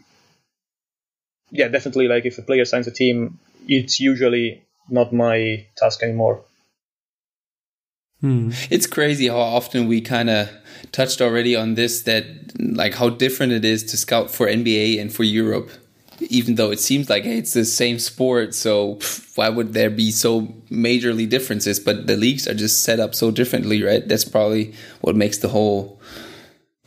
yeah, definitely. Like if a player signs a team, it's usually not my task anymore. It's crazy how often we kind of touched already on this that like how different it is to scout for NBA and for Europe. even though it seems like hey, it's the same sport, so why would there be so majorly differences? But the leagues are just set up so differently, right? That's probably what makes the whole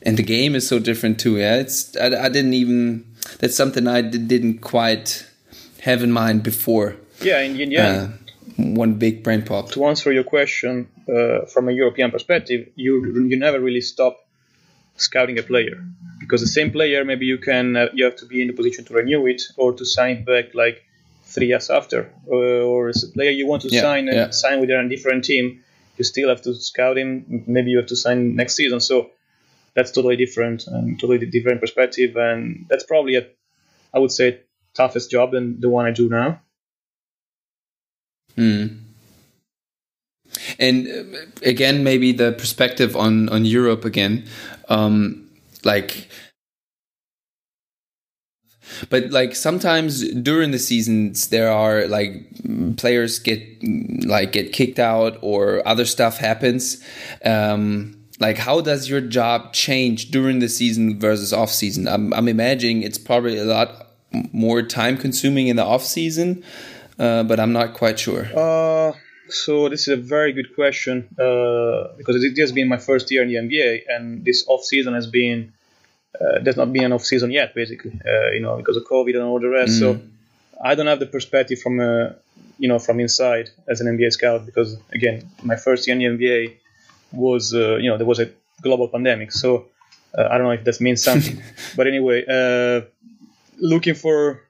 and the game is so different too. Yeah, it's I, I didn't even that's something I didn't quite have in mind before. Yeah, in the end, uh, one big brain pop. To answer your question uh, from a European perspective, you you never really stop scouting a player. Because the same player maybe you can uh, you have to be in the position to renew it or to sign back like three years after. Uh, or as a player you want to yeah, sign yeah. sign with a different team you still have to scout him. Maybe you have to sign next season. So that's totally different and totally different perspective. And that's probably a i would say toughest job than the one i do now Hmm. And uh, again, maybe the perspective on on Europe again, um, like. But like sometimes during the seasons, there are like players get like get kicked out or other stuff happens. Um, like how does your job change during the season versus off season? I'm, I'm imagining it's probably a lot more time consuming in the off season uh, but I'm not quite sure. Uh, so this is a very good question uh, because it has been my first year in the NBA, and this off season has been uh, there's not been an off season yet, basically, uh, you know, because of COVID and all the rest. Mm. So I don't have the perspective from uh, you know from inside as an NBA scout because again, my first year in the NBA was you know there was a global pandemic, so I don't know if that means something, but anyway, looking for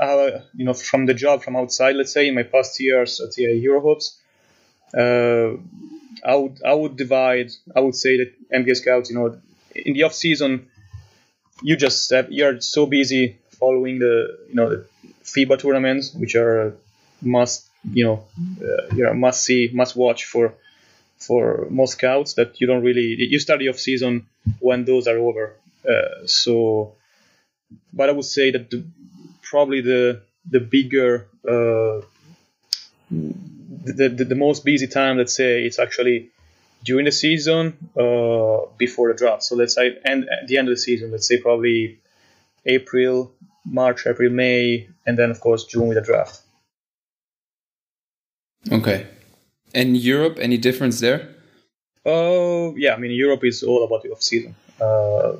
uh, you know, from the job from outside, let's say in my past years at the Eurohopes, uh, I would I would divide. I would say that NBA scouts, you know, in the off season, you just have, you're so busy following the you know the FIBA tournaments, which are must you know uh, you're a must see must watch for for most scouts that you don't really you start the off season when those are over. Uh, so, but I would say that the, probably the the bigger uh, the, the, the most busy time. Let's say it's actually during the season uh, before the draft. So let's say and at the end of the season, let's say probably April, March, April, May, and then of course June with the draft. Okay. And Europe, any difference there? Oh uh, yeah, I mean Europe is all about the off season. Uh,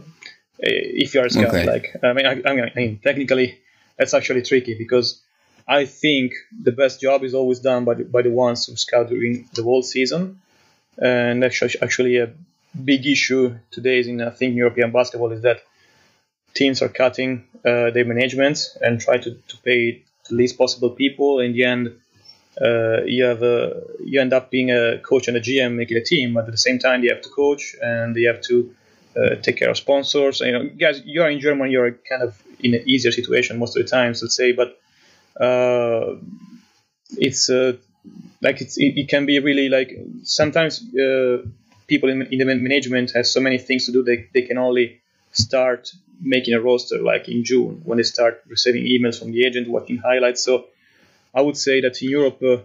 if you are a scout, okay. like I mean, I, I mean, technically that's actually tricky because I think the best job is always done by the, by the ones who scout during the whole season. And actually, actually a big issue today is in I think European basketball is that teams are cutting uh, their management and try to, to pay the least possible people. In the end, uh, you have a, you end up being a coach and a GM making a team, but at the same time you have to coach and you have to uh, take care of sponsors. And, you know, guys, you're in Germany, you're kind of in an easier situation most of the times, let's say, but uh, it's uh, like it's, it, it, can be really like sometimes uh, people in, in, the management have so many things to do they, they can only start making a roster like in June when they start receiving emails from the agent, watching highlights. So I would say that in Europe uh,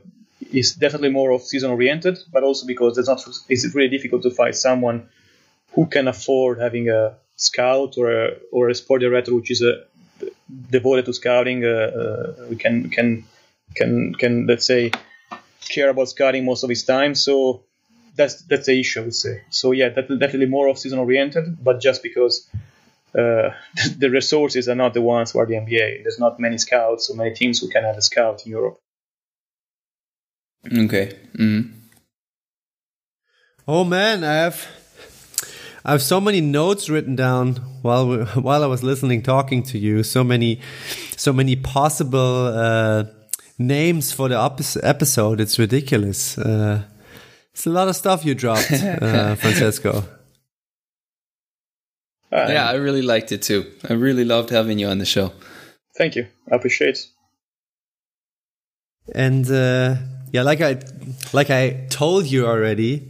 is definitely more of season oriented, but also because it's not it's really difficult to find someone who can afford having a scout or a, or a sport director which is a, devoted to scouting. Uh, uh, we can can can can let's say care about scouting most of his time. So that's that's the issue, I would say. So yeah, that, definitely more off-season oriented, but just because uh, the resources are not the ones who are the NBA. There's not many scouts, so many teams who can have a scout in Europe. Okay. Mm. Oh man, I have I have so many notes written down while we, while I was listening, talking to you. So many, so many possible uh, names for the episode. It's ridiculous. Uh, it's a lot of stuff you dropped, uh, Francesco. yeah, I really liked it too. I really loved having you on the show. Thank you. I appreciate it. And uh, yeah, like I like I told you already,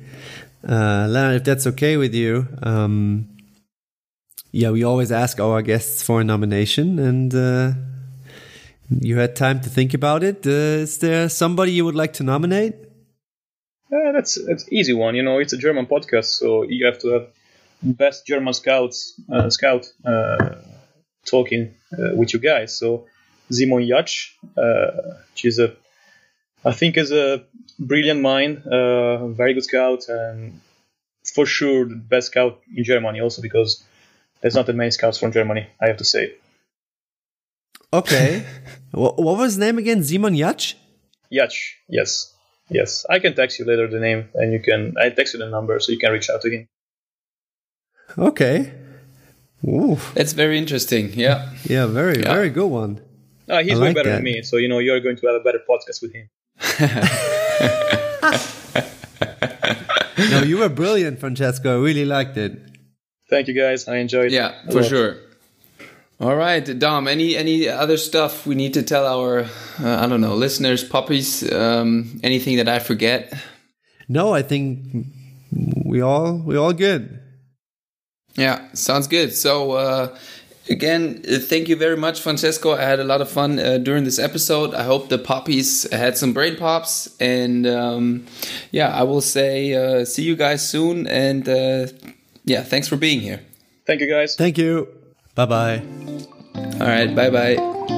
uh, Leonard, if that's okay with you, um, yeah, we always ask our guests for a nomination, and uh, you had time to think about it. Uh, is there somebody you would like to nominate? Yeah, that's that's easy one. You know, it's a German podcast, so you have to have best German scouts uh, scout uh, talking uh, with you guys. So Simon Jacz, uh, she's a, I think, is a brilliant mind, uh, very good scout, and for sure the best scout in Germany. Also because there's not that many scouts from Germany, I have to say. Okay. what, what was his name again? Simon Jacz? Jacz, yes. Yes. I can text you later the name and you can I text you the number so you can reach out to him. Okay. Ooh. That's very interesting. Yeah. Yeah, very, Yeah. very good one. Uh, he's I way like better that. than me, so you know you're going to have a better podcast with him. No, you were brilliant, Francesco. I really liked it. Thank you guys. I enjoyed. It. Yeah, for sure. All right, Dom. Any any other stuff we need to tell our uh, I don't know listeners, puppies? Um, anything that I forget? No, I think we all we all good. Yeah, sounds good. So uh, again, uh, thank you very much, Francesco. I had a lot of fun uh, during this episode. I hope the puppies had some brain pops, and um, yeah, I will say uh, see you guys soon. And uh, yeah, thanks for being here. Thank you guys. Thank you. Bye bye. All right, bye bye.